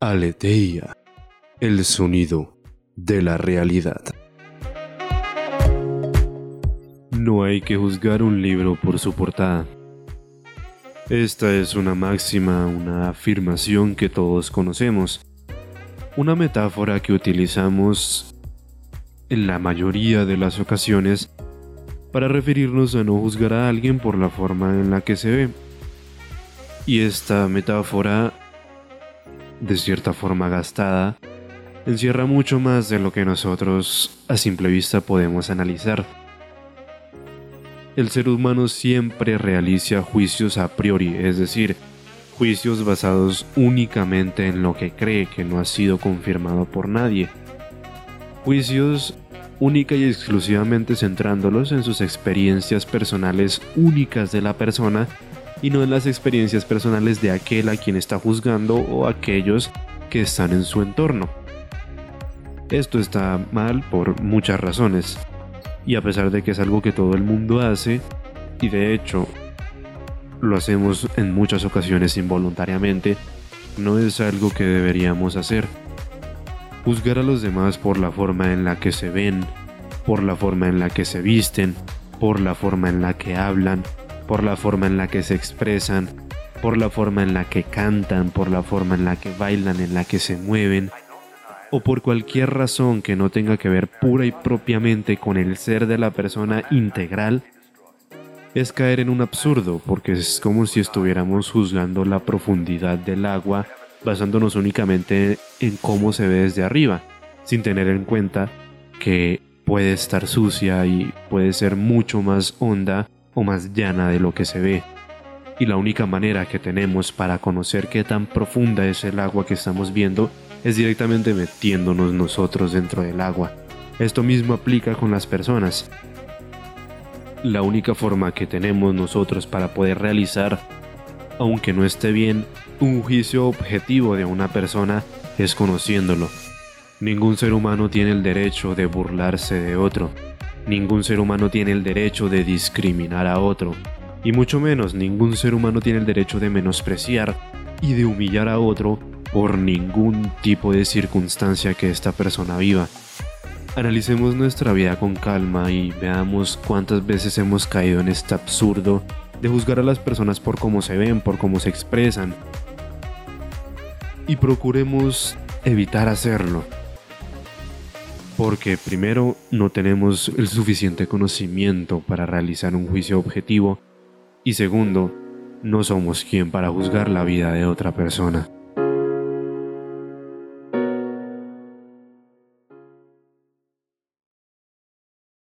Aleteia, el sonido de la realidad. No hay que juzgar un libro por su portada. Esta es una máxima, una afirmación que todos conocemos, una metáfora que utilizamos en la mayoría de las ocasiones para referirnos a no juzgar a alguien por la forma en la que se ve. Y esta metáfora de cierta forma gastada, encierra mucho más de lo que nosotros a simple vista podemos analizar. El ser humano siempre realiza juicios a priori, es decir, juicios basados únicamente en lo que cree que no ha sido confirmado por nadie. Juicios única y exclusivamente centrándolos en sus experiencias personales únicas de la persona y no en las experiencias personales de aquel a quien está juzgando o aquellos que están en su entorno. Esto está mal por muchas razones, y a pesar de que es algo que todo el mundo hace, y de hecho lo hacemos en muchas ocasiones involuntariamente, no es algo que deberíamos hacer. Juzgar a los demás por la forma en la que se ven, por la forma en la que se visten, por la forma en la que hablan, por la forma en la que se expresan, por la forma en la que cantan, por la forma en la que bailan, en la que se mueven, o por cualquier razón que no tenga que ver pura y propiamente con el ser de la persona integral, es caer en un absurdo, porque es como si estuviéramos juzgando la profundidad del agua basándonos únicamente en cómo se ve desde arriba, sin tener en cuenta que puede estar sucia y puede ser mucho más honda o más llana de lo que se ve. Y la única manera que tenemos para conocer qué tan profunda es el agua que estamos viendo es directamente metiéndonos nosotros dentro del agua. Esto mismo aplica con las personas. La única forma que tenemos nosotros para poder realizar, aunque no esté bien, un juicio objetivo de una persona es conociéndolo. Ningún ser humano tiene el derecho de burlarse de otro, Ningún ser humano tiene el derecho de discriminar a otro, y mucho menos ningún ser humano tiene el derecho de menospreciar y de humillar a otro por ningún tipo de circunstancia que esta persona viva. Analicemos nuestra vida con calma y veamos cuántas veces hemos caído en este absurdo de juzgar a las personas por cómo se ven, por cómo se expresan. Y procuremos evitar hacerlo porque primero no tenemos el suficiente conocimiento para realizar un juicio objetivo y segundo, no somos quien para juzgar la vida de otra persona.